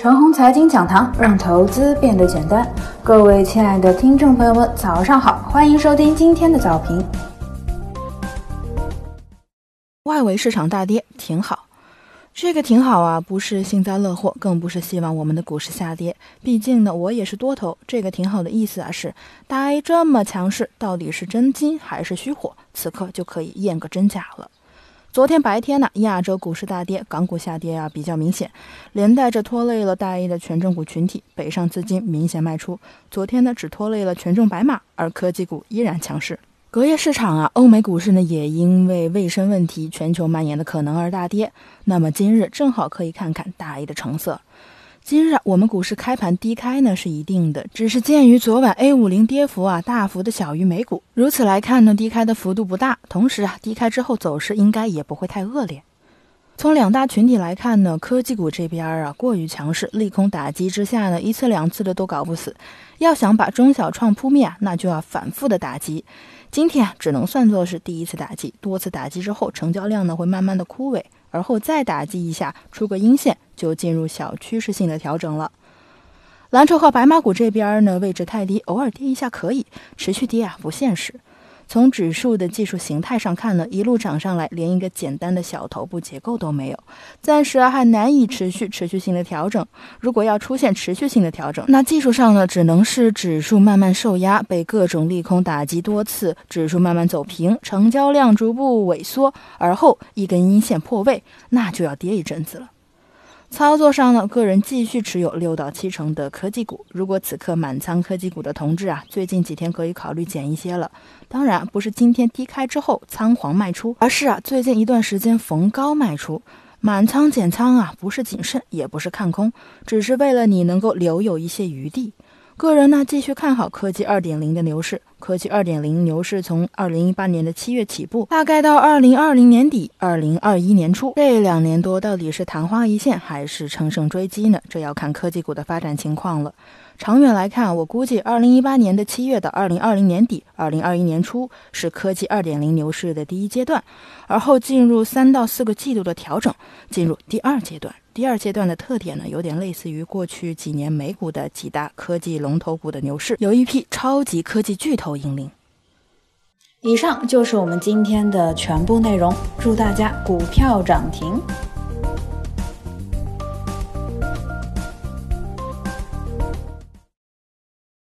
陈红财经讲堂，让投资变得简单。各位亲爱的听众朋友们，早上好，欢迎收听今天的早评。外围市场大跌，挺好。这个挺好啊，不是幸灾乐祸，更不是希望我们的股市下跌。毕竟呢，我也是多头。这个挺好的意思啊，是大 A 这么强势，到底是真金还是虚火？此刻就可以验个真假了。昨天白天呢，亚洲股市大跌，港股下跌啊比较明显，连带着拖累了大 A 的权重股群体，北上资金明显卖出。昨天呢，只拖累了权重白马，而科技股依然强势。隔夜市场啊，欧美股市呢也因为卫生问题全球蔓延的可能而大跌。那么今日正好可以看看大 A 的成色。今日我们股市开盘低开呢是一定的，只是鉴于昨晚 A 五零跌幅啊大幅的小于美股，如此来看呢低开的幅度不大，同时啊低开之后走势应该也不会太恶劣。从两大群体来看呢，科技股这边啊过于强势，利空打击之下呢一次两次的都搞不死，要想把中小创扑灭啊，那就要反复的打击。今天只能算作是第一次打击，多次打击之后成交量呢会慢慢的枯萎。而后再打击一下，出个阴线，就进入小趋势性的调整了。蓝筹和白马股这边呢，位置太低，偶尔跌一下可以，持续跌啊不现实。从指数的技术形态上看呢，一路涨上来，连一个简单的小头部结构都没有，暂时还难以持续持续性的调整。如果要出现持续性的调整，那技术上呢，只能是指数慢慢受压，被各种利空打击多次，指数慢慢走平，成交量逐步萎缩，而后一根阴线破位，那就要跌一阵子了。操作上呢，个人继续持有六到七成的科技股。如果此刻满仓科技股的同志啊，最近几天可以考虑减一些了。当然，不是今天低开之后仓皇卖出，而是啊，最近一段时间逢高卖出。满仓减仓啊，不是谨慎，也不是看空，只是为了你能够留有一些余地。个人呢，继续看好科技二点零的牛市。科技二点零牛市从二零一八年的七月起步，大概到二零二零年底、二零二一年初，这两年多到底是昙花一现还是乘胜追击呢？这要看科技股的发展情况了。长远来看，我估计二零一八年的七月到二零二零年底、二零二一年初是科技二点零牛市的第一阶段，而后进入三到四个季度的调整，进入第二阶段。第二阶段的特点呢，有点类似于过去几年美股的几大科技龙头股的牛市，有一批超级科技巨头引领。以上就是我们今天的全部内容，祝大家股票涨停。